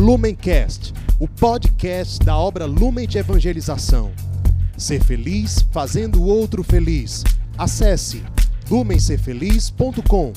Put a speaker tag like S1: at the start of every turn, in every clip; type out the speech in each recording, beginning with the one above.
S1: Lumencast, o podcast da obra Lumen de Evangelização. Ser feliz fazendo o outro feliz. Acesse lumencerfeliz.com.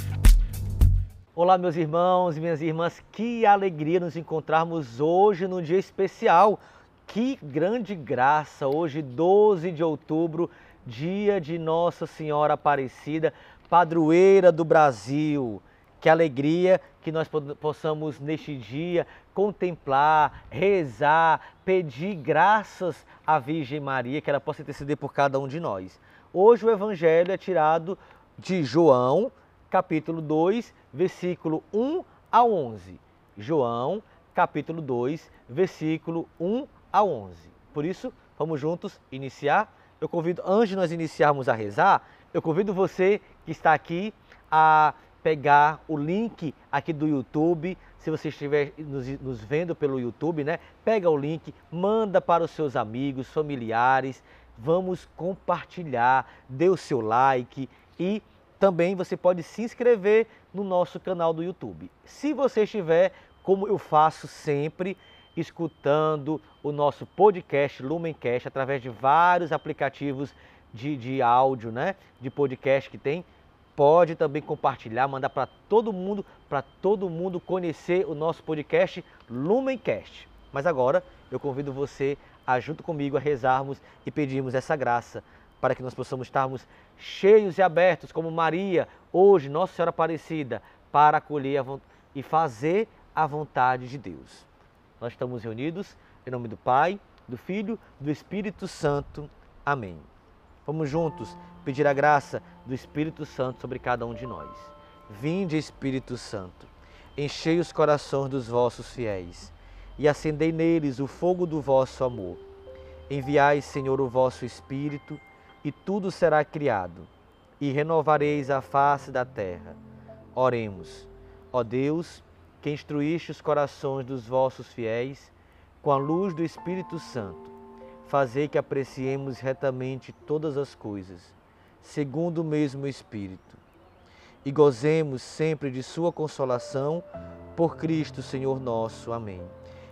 S2: Olá, meus irmãos e minhas irmãs, que alegria nos encontrarmos hoje num dia especial. Que grande graça! Hoje, 12 de outubro, dia de Nossa Senhora Aparecida, padroeira do Brasil. Que alegria que nós possamos neste dia contemplar, rezar, pedir graças à Virgem Maria, que ela possa interceder por cada um de nós. Hoje o evangelho é tirado de João, capítulo 2, versículo 1 a 11. João, capítulo 2, versículo 1 a 11. Por isso, vamos juntos iniciar. Eu convido, antes de nós iniciarmos a rezar, eu convido você que está aqui a pegar o link aqui do YouTube. Se você estiver nos, nos, vendo pelo YouTube, né? Pega o link, manda para os seus amigos, familiares. Vamos compartilhar, dê o seu like e também você pode se inscrever no nosso canal do YouTube. Se você estiver, como eu faço sempre, escutando o nosso podcast Lumencast através de vários aplicativos de, de áudio, né? De podcast que tem pode também compartilhar, mandar para todo mundo, para todo mundo conhecer o nosso podcast Lumencast. Mas agora eu convido você a junto comigo a rezarmos e pedirmos essa graça para que nós possamos estarmos cheios e abertos como Maria, hoje Nossa Senhora Aparecida, para acolher e fazer a vontade de Deus. Nós estamos reunidos em nome do Pai, do Filho, do Espírito Santo. Amém. Vamos juntos pedir a graça do Espírito Santo sobre cada um de nós. Vinde, Espírito Santo, enchei os corações dos vossos fiéis e acendei neles o fogo do vosso amor. Enviai, Senhor, o vosso Espírito, e tudo será criado, e renovareis a face da terra. Oremos. Ó Deus, que instruíste os corações dos vossos fiéis com a luz do Espírito Santo, fazei que apreciemos retamente todas as coisas segundo o mesmo Espírito. E gozemos sempre de Sua consolação, por Cristo Senhor nosso. Amém.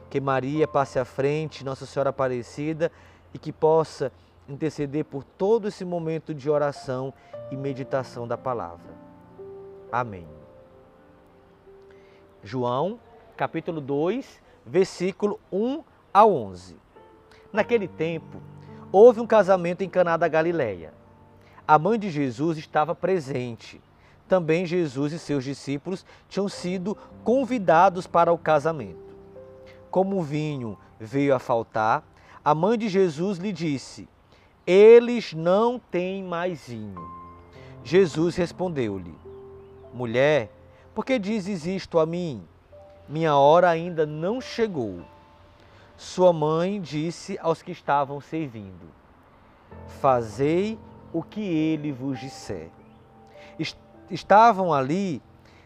S2: Que Maria passe à frente, Nossa Senhora Aparecida, e que possa interceder por todo esse momento de oração e meditação da palavra. Amém. João, capítulo 2, versículo 1 a 11. Naquele tempo, houve um casamento em Caná da Galileia a mãe de Jesus estava presente. Também Jesus e seus discípulos tinham sido convidados para o casamento. Como o vinho veio a faltar, a mãe de Jesus lhe disse: Eles não têm mais vinho. Jesus respondeu-lhe: Mulher, por que dizes isto a mim? Minha hora ainda não chegou. Sua mãe disse aos que estavam servindo: Fazei o que ele vos disser. Estavam ali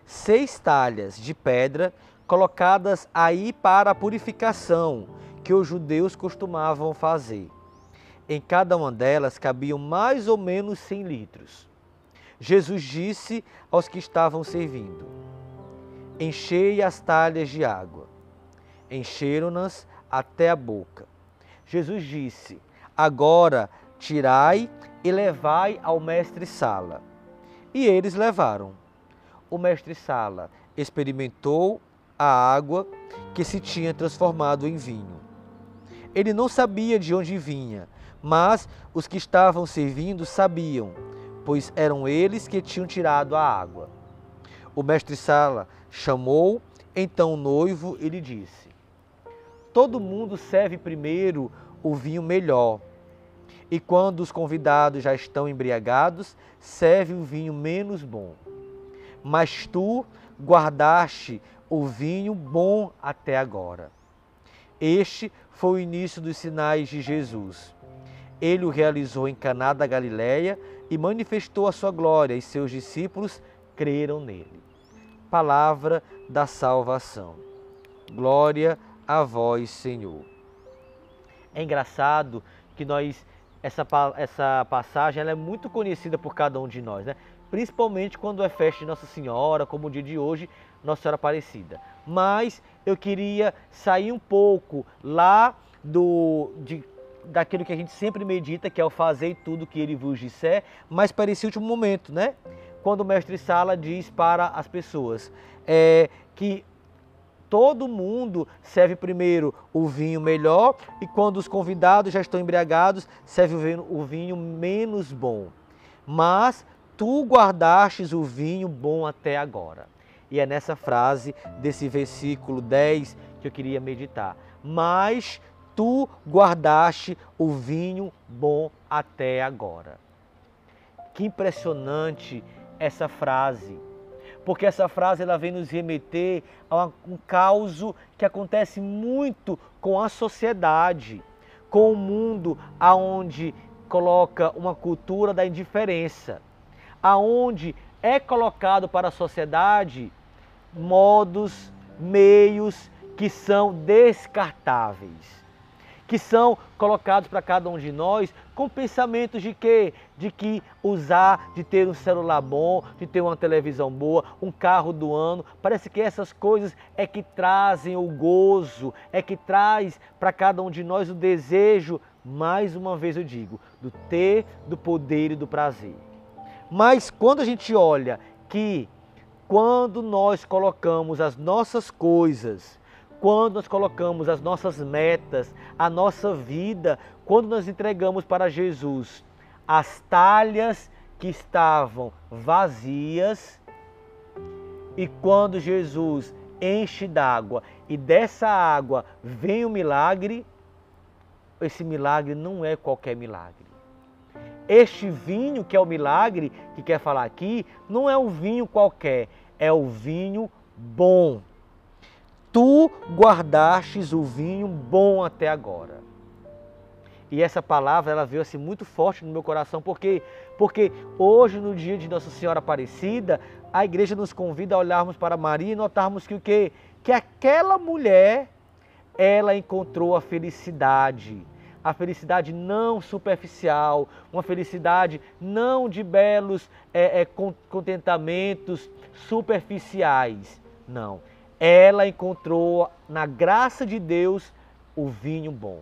S2: seis talhas de pedra colocadas aí para a purificação que os judeus costumavam fazer. Em cada uma delas cabiam mais ou menos cem litros. Jesus disse aos que estavam servindo: Enchei as talhas de água. Encheram-nas até a boca. Jesus disse: Agora tirai e levai ao mestre Sala. E eles levaram. O mestre Sala experimentou a água que se tinha transformado em vinho. Ele não sabia de onde vinha, mas os que estavam servindo sabiam, pois eram eles que tinham tirado a água. O mestre Sala chamou então o noivo e lhe disse: Todo mundo serve primeiro o vinho melhor e quando os convidados já estão embriagados, serve o vinho menos bom. Mas tu guardaste o vinho bom até agora. Este foi o início dos sinais de Jesus. Ele o realizou em Caná da Galileia e manifestou a sua glória, e seus discípulos creram nele. Palavra da salvação. Glória a vós, Senhor. É engraçado que nós essa, essa passagem ela é muito conhecida por cada um de nós, né? principalmente quando é festa de Nossa Senhora, como o dia de hoje, Nossa Senhora Aparecida. Mas eu queria sair um pouco lá do de, daquilo que a gente sempre medita, que é o fazer tudo que ele vos disser, mas para esse último momento, né? Quando o mestre Sala diz para as pessoas é, que todo mundo serve primeiro o vinho melhor e quando os convidados já estão embriagados, serve o vinho menos bom. Mas tu guardastes o vinho bom até agora. E é nessa frase desse versículo 10 que eu queria meditar. Mas tu guardaste o vinho bom até agora. Que impressionante essa frase porque essa frase ela vem nos remeter a um caos que acontece muito com a sociedade, com o mundo aonde coloca uma cultura da indiferença, aonde é colocado para a sociedade modos, meios que são descartáveis que são colocados para cada um de nós com pensamentos de quê? De que usar, de ter um celular bom, de ter uma televisão boa, um carro do ano. Parece que essas coisas é que trazem o gozo, é que traz para cada um de nós o desejo, mais uma vez eu digo, do ter, do poder e do prazer. Mas quando a gente olha que quando nós colocamos as nossas coisas, quando nós colocamos as nossas metas, a nossa vida, quando nós entregamos para Jesus as talhas que estavam vazias, e quando Jesus enche d'água e dessa água vem o milagre, esse milagre não é qualquer milagre. Este vinho que é o milagre que quer falar aqui, não é um vinho qualquer, é o vinho bom tu guardastes o vinho bom até agora. E essa palavra ela veio assim muito forte no meu coração, porque porque hoje no dia de Nossa Senhora Aparecida, a igreja nos convida a olharmos para Maria e notarmos que o que que aquela mulher ela encontrou a felicidade, a felicidade não superficial, uma felicidade não de belos é, é, contentamentos superficiais, não ela encontrou na graça de Deus o vinho bom.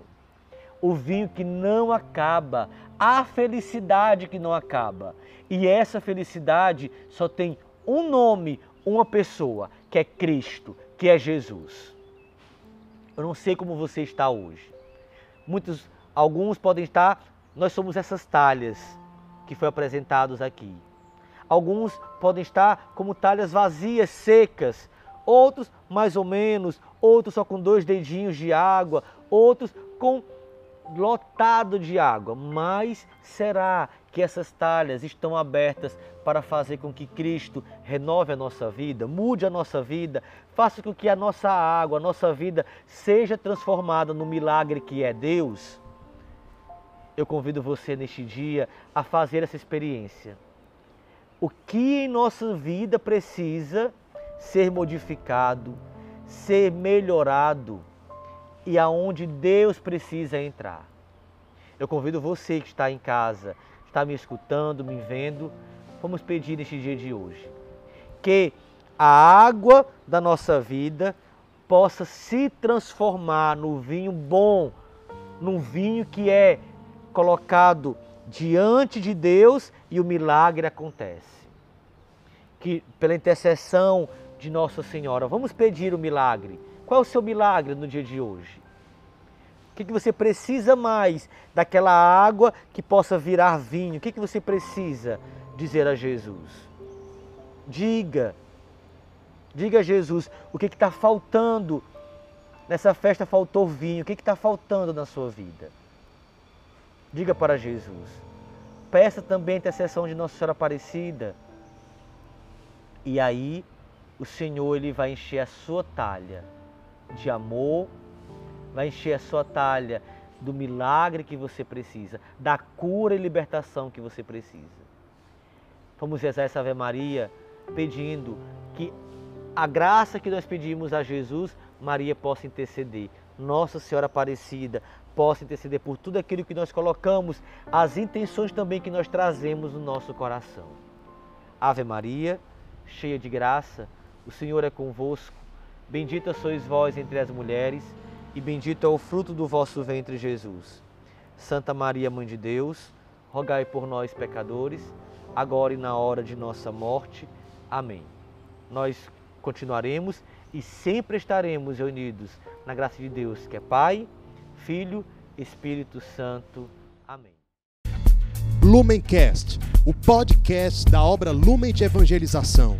S2: O vinho que não acaba, a felicidade que não acaba. E essa felicidade só tem um nome, uma pessoa, que é Cristo, que é Jesus. Eu não sei como você está hoje. Muitos, alguns podem estar, nós somos essas talhas que foi apresentados aqui. Alguns podem estar como talhas vazias, secas, outros mais ou menos, outros só com dois dedinhos de água, outros com lotado de água. Mas será que essas talhas estão abertas para fazer com que Cristo renove a nossa vida, mude a nossa vida, faça com que a nossa água, a nossa vida seja transformada no milagre que é Deus? Eu convido você neste dia a fazer essa experiência. O que em nossa vida precisa ser modificado, ser melhorado e aonde Deus precisa entrar. Eu convido você que está em casa, está me escutando, me vendo, vamos pedir neste dia de hoje que a água da nossa vida possa se transformar no vinho bom, num vinho que é colocado diante de Deus e o milagre acontece. Que pela intercessão de Nossa Senhora. Vamos pedir o milagre. Qual é o seu milagre no dia de hoje? O que, que você precisa mais daquela água que possa virar vinho? O que, que você precisa dizer a Jesus? Diga. Diga a Jesus o que está faltando. Nessa festa faltou vinho. O que está faltando na sua vida? Diga para Jesus. Peça também a intercessão de Nossa Senhora Aparecida. E aí o Senhor ele vai encher a sua talha de amor, vai encher a sua talha do milagre que você precisa, da cura e libertação que você precisa. Vamos rezar essa Ave Maria pedindo que a graça que nós pedimos a Jesus, Maria possa interceder. Nossa Senhora Aparecida possa interceder por tudo aquilo que nós colocamos, as intenções também que nós trazemos no nosso coração. Ave Maria, cheia de graça, o Senhor é convosco. Bendita sois vós entre as mulheres, e bendito é o fruto do vosso ventre, Jesus. Santa Maria, Mãe de Deus, rogai por nós, pecadores, agora e na hora de nossa morte. Amém. Nós continuaremos e sempre estaremos unidos na graça de Deus, que é Pai, Filho, Espírito Santo. Amém.
S1: Lumencast, o podcast da obra Lumen de Evangelização.